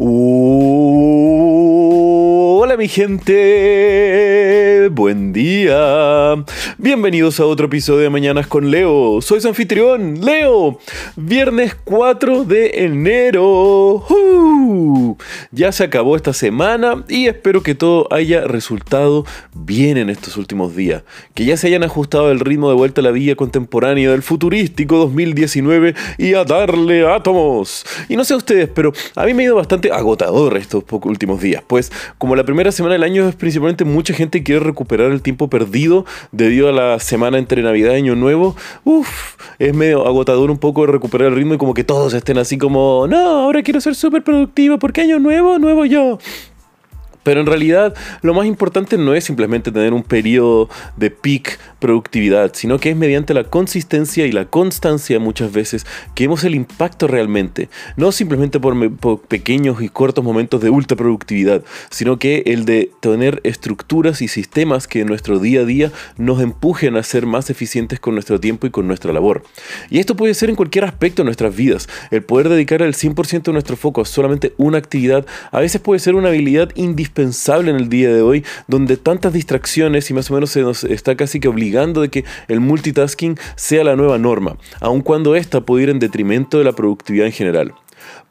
Hola mi gente, buen día. Bienvenidos a otro episodio de Mañanas con Leo. Soy su anfitrión, Leo. Viernes 4 de enero. Ya se acabó esta semana y espero que todo haya resultado bien en estos últimos días. Que ya se hayan ajustado el ritmo de vuelta a la vía contemporánea del futurístico 2019 y a darle átomos. Y no sé ustedes, pero a mí me ha ido bastante agotador estos últimos días, pues como la primera semana del año es principalmente mucha gente quiere recuperar el tiempo perdido debido a la semana entre Navidad y Año Nuevo, uff, es medio agotador un poco recuperar el ritmo y como que todos estén así como, no, ahora quiero ser súper productivo porque Año Nuevo, nuevo yo. Pero en realidad lo más importante no es simplemente tener un periodo de peak productividad, sino que es mediante la consistencia y la constancia muchas veces que vemos el impacto realmente. No simplemente por, pequeños y cortos momentos de ultra productividad, sino que el de tener estructuras y sistemas que en nuestro día a día nos empujen a ser más eficientes con nuestro tiempo y con nuestra labor. Y esto puede ser en cualquier aspecto de nuestras vidas. El poder dedicar el 100% de nuestro foco a solamente una actividad a veces puede ser una habilidad indispensable en el día de hoy, donde tantas distracciones y más o menos se nos está casi que obligando de que el multitasking sea la nueva norma, aun cuando esta puede ir en detrimento de la productividad en general.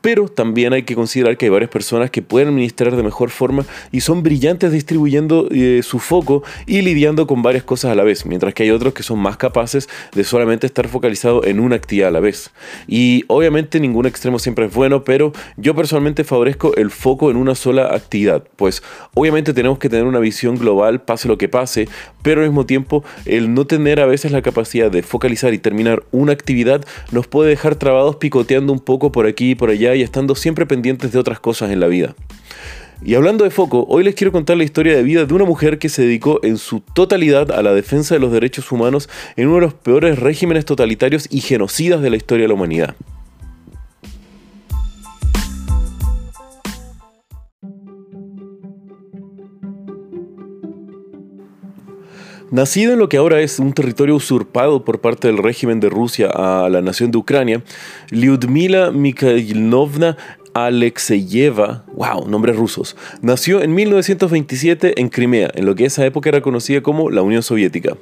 Pero también hay que considerar que hay varias personas que pueden administrar de mejor forma y son brillantes distribuyendo eh, su foco y lidiando con varias cosas a la vez, mientras que hay otros que son más capaces de solamente estar focalizados en una actividad a la vez. Y obviamente ningún extremo siempre es bueno, pero yo personalmente favorezco el foco en una sola actividad, pues obviamente tenemos que tener una visión global, pase lo que pase, pero al mismo tiempo el no tener a veces la capacidad de focalizar y terminar una actividad nos puede dejar trabados picoteando un poco por aquí por allá y estando siempre pendientes de otras cosas en la vida. Y hablando de foco, hoy les quiero contar la historia de vida de una mujer que se dedicó en su totalidad a la defensa de los derechos humanos en uno de los peores regímenes totalitarios y genocidas de la historia de la humanidad. Nacido en lo que ahora es un territorio usurpado por parte del régimen de Rusia a la nación de Ucrania, Lyudmila Mikhailovna Alexeyeva, wow, nombres rusos, nació en 1927 en Crimea, en lo que esa época era conocida como la Unión Soviética.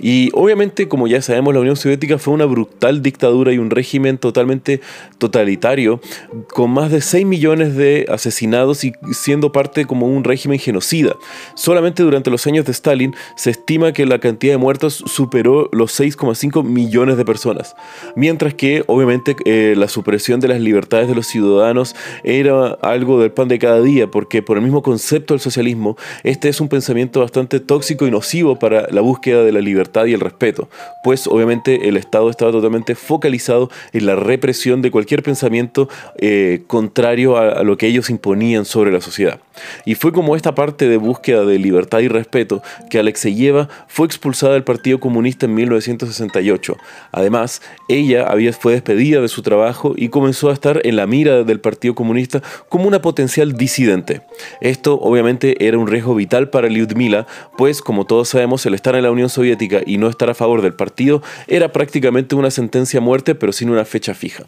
Y obviamente, como ya sabemos, la Unión Soviética fue una brutal dictadura y un régimen totalmente totalitario, con más de 6 millones de asesinados y siendo parte como un régimen genocida. Solamente durante los años de Stalin se estima que la cantidad de muertos superó los 6,5 millones de personas. Mientras que, obviamente, eh, la supresión de las libertades de los ciudadanos era algo del pan de cada día, porque por el mismo concepto del socialismo, este es un pensamiento bastante tóxico y nocivo para la búsqueda de la libertad y el respeto, pues obviamente el Estado estaba totalmente focalizado en la represión de cualquier pensamiento eh, contrario a, lo que ellos imponían sobre la sociedad. Y fue como esta parte de búsqueda de libertad y respeto que Alexeyeva fue expulsada del Partido Comunista en 1968. Además, ella había, fue despedida de su trabajo y comenzó a estar en la mira del Partido Comunista como una potencial disidente. Esto obviamente era un riesgo vital para Lyudmila, pues como todos sabemos, el estar en la Unión Soviética y no estar a favor del partido era prácticamente una sentencia a muerte pero sin una fecha fija.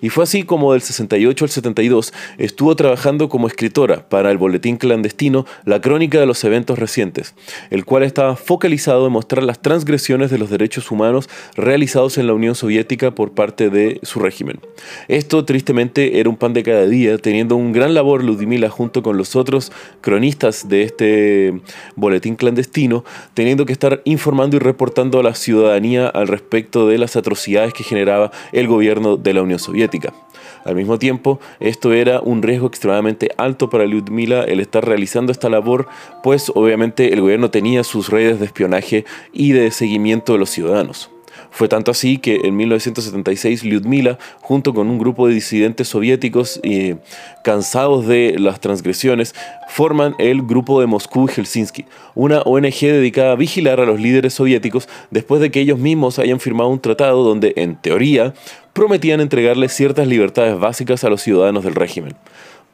Y fue así como del 68 al 72 estuvo trabajando como escritora para el boletín clandestino La Crónica de los Eventos Recientes, el cual estaba focalizado en mostrar las transgresiones de los derechos humanos realizados en la Unión Soviética por parte de su régimen. Esto tristemente era un pan de cada día, teniendo un gran labor Ludmila junto con los otros cronistas de este boletín clandestino, teniendo que estar informando y reportando a la ciudadanía al respecto de las atrocidades que generaba el gobierno de la Unión Soviética. Al mismo tiempo, esto era un riesgo extremadamente alto para Lyudmila el estar realizando esta labor, pues obviamente el gobierno tenía sus redes de espionaje y de seguimiento de los ciudadanos. Fue tanto así que en 1976 Lyudmila, junto con un grupo de disidentes soviéticos y cansados de las transgresiones, forman el Grupo de Moscú y Helsinki, una ONG dedicada a vigilar a los líderes soviéticos después de que ellos mismos hayan firmado un tratado donde, en teoría, prometían entregarles ciertas libertades básicas a los ciudadanos del régimen.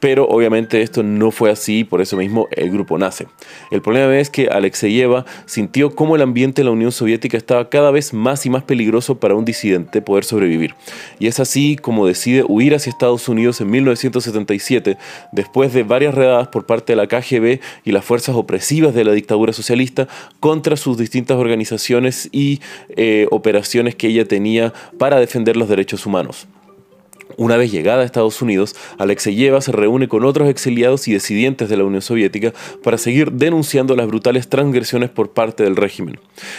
Pero obviamente esto no fue así, por eso mismo el grupo nace. El problema es que Alexeyeva sintió cómo el ambiente en la Unión Soviética estaba cada vez más y más peligroso para un disidente poder sobrevivir. Y es así como decide huir hacia Estados Unidos en 1977, después de varias redadas por parte de la KGB y las fuerzas opresivas de la dictadura socialista contra sus distintas organizaciones y eh, operaciones que ella tenía para defender los derechos humanos. Una vez llegada a Estados Unidos, Alexeyeva se reúne con otros exiliados y disidentes de la Unión Soviética para seguir denunciando las brutales transgresiones por parte del régimen.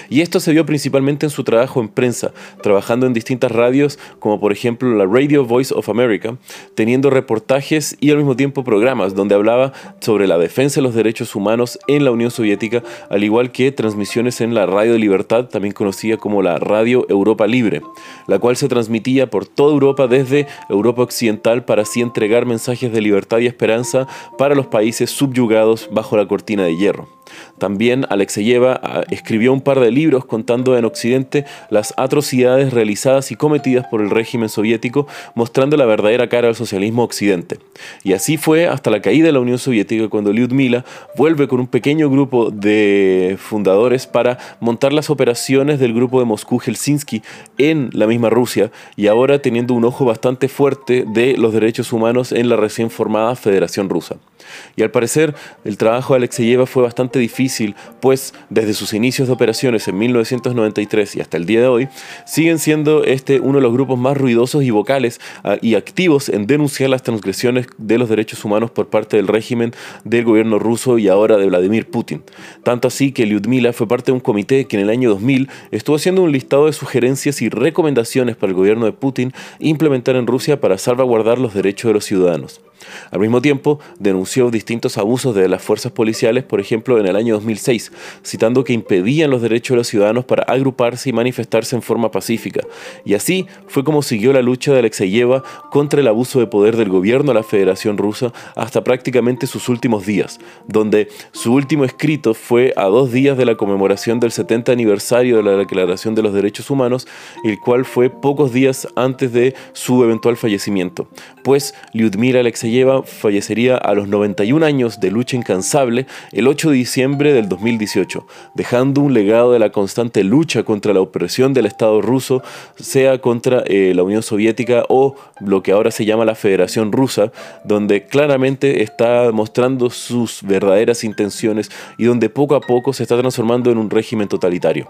Y esto se vio principalmente en su trabajo en prensa, trabajando en distintas radios, como por ejemplo la Radio Voice of America, teniendo reportajes y al mismo tiempo programas donde hablaba sobre la defensa de los derechos humanos en la Unión Soviética, al igual que transmisiones en la Radio Libertad, también conocida como la Radio Europa Libre, la cual se transmitía por toda Europa desde Europa Occidental para así entregar mensajes de libertad y esperanza para los países subyugados bajo la cortina de hierro. También Alexeyeva ah, escribió un par de libros contando en Occidente las atrocidades realizadas y cometidas por el régimen soviético, mostrando la verdadera cara del socialismo occidente. Y así fue hasta la caída de la Unión Soviética cuando Lyudmila vuelve con un pequeño grupo de fundadores para montar las operaciones del grupo de Moscú-Helsinki en la misma Rusia y ahora teniendo un ojo bastante fuerte de los derechos humanos en la recién formada Federación Rusa. Y al parecer el trabajo de Alexeyeva fue bastante difícil, pues desde sus inicios de operaciones en 1993 y hasta el día de hoy, siguen siendo este uno de los grupos más ruidosos y vocales ah, y activos en denunciar las transgresiones de los derechos humanos por parte del régimen del gobierno ruso y ahora de Vladimir Putin. Tanto así que Lyudmila fue parte de un comité que en el año 2000 estuvo haciendo un listado de sugerencias y recomendaciones para el gobierno de Putin implementar en Rusia para salvaguardar los derechos de los ciudadanos. Al mismo tiempo, denunció distintos abusos de las fuerzas policiales, por ejemplo, en el año 2006, citando que impedían los derechos de los ciudadanos para agruparse y manifestarse en forma pacífica. Y así fue como siguió la lucha de Alexeyeva contra el abuso de poder del gobierno de la Federación Rusa hasta prácticamente sus últimos días, donde su último escrito fue a dos días de la conmemoración del 70 aniversario de la Declaración de los Derechos Humanos, el cual fue pocos días antes de su eventual fallecimiento. Pues Lyudmila Alexeyeva fallecería a los 91 años de lucha incansable el 8 de diciembre del 2018, dejando un legado de la constante lucha contra la opresión del Estado ruso, sea contra eh, la Unión Soviética o lo que ahora se llama la Federación Rusa, donde claramente está mostrando sus verdaderas intenciones y donde poco a poco se está transformando en un régimen totalitario.